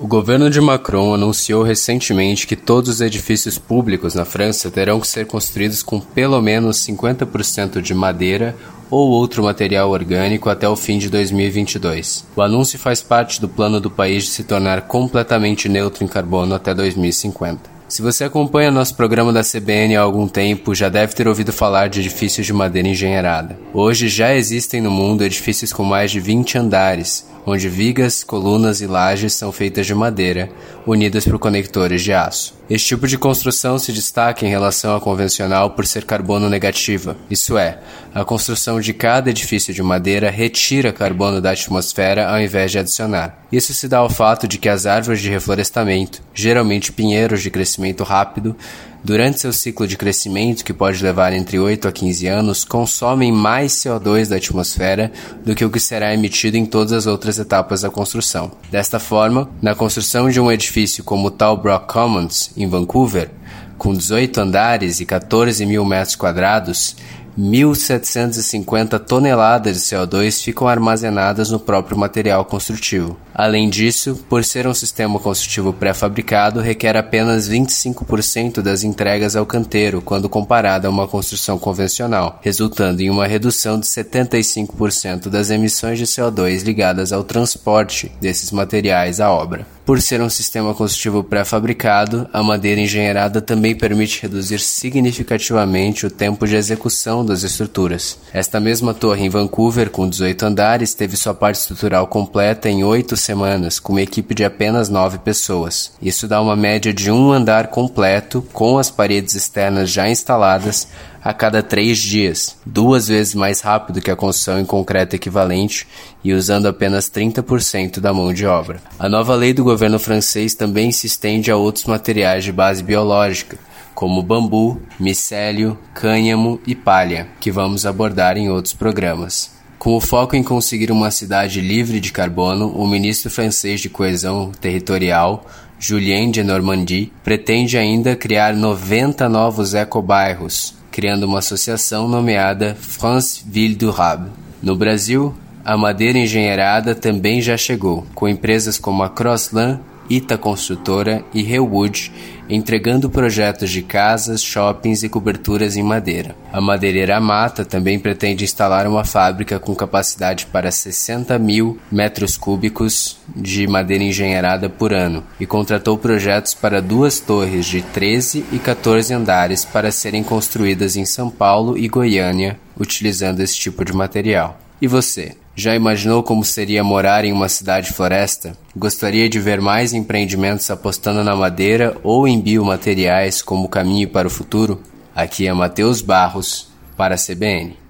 O governo de Macron anunciou recentemente que todos os edifícios públicos na França terão que ser construídos com pelo menos 50% de madeira ou outro material orgânico até o fim de 2022. O anúncio faz parte do plano do país de se tornar completamente neutro em carbono até 2050. Se você acompanha nosso programa da CBN há algum tempo, já deve ter ouvido falar de edifícios de madeira engenheirada. Hoje já existem no mundo edifícios com mais de 20 andares, onde vigas, colunas e lajes são feitas de madeira, unidas por conectores de aço. Este tipo de construção se destaca em relação à convencional por ser carbono negativa, isso é, a construção de cada edifício de madeira retira carbono da atmosfera ao invés de adicionar. Isso se dá ao fato de que as árvores de reflorestamento, geralmente pinheiros de crescimento rápido, durante seu ciclo de crescimento, que pode levar entre 8 a 15 anos, consomem mais CO2 da atmosfera do que o que será emitido em todas as outras etapas da construção. Desta forma, na construção de um edifício como o Talbrook Commons, em Vancouver, com 18 andares e 14 mil metros quadrados, 1.750 toneladas de CO2 ficam armazenadas no próprio material construtivo. Além disso, por ser um sistema construtivo pré-fabricado, requer apenas 25% das entregas ao canteiro quando comparado a uma construção convencional, resultando em uma redução de 75% das emissões de CO2 ligadas ao transporte desses materiais à obra. Por ser um sistema construtivo pré-fabricado, a madeira engenheirada também permite reduzir significativamente o tempo de execução das estruturas. Esta mesma torre em Vancouver, com 18 andares, teve sua parte estrutural completa em 8 semanas, com uma equipe de apenas 9 pessoas. Isso dá uma média de um andar completo, com as paredes externas já instaladas, a cada três dias, duas vezes mais rápido que a construção em concreto equivalente e usando apenas 30% da mão de obra. A nova lei do governo francês também se estende a outros materiais de base biológica, como bambu, micélio, cânhamo e palha, que vamos abordar em outros programas. Com o foco em conseguir uma cidade livre de carbono, o ministro francês de Coesão Territorial, Julien de Normandie, pretende ainda criar 90 novos ecobairros, criando uma associação nomeada France Ville Durable. No Brasil, a madeira engenheirada também já chegou, com empresas como a Crossland Ita Construtora e Hellwood, entregando projetos de casas, shoppings e coberturas em madeira. A madeireira Mata também pretende instalar uma fábrica com capacidade para 60 mil metros cúbicos de madeira engenheirada por ano e contratou projetos para duas torres de 13 e 14 andares para serem construídas em São Paulo e Goiânia, utilizando esse tipo de material. E você? Já imaginou como seria morar em uma cidade floresta? Gostaria de ver mais empreendimentos apostando na madeira ou em biomateriais como caminho para o futuro? Aqui é Matheus Barros, para a CBN.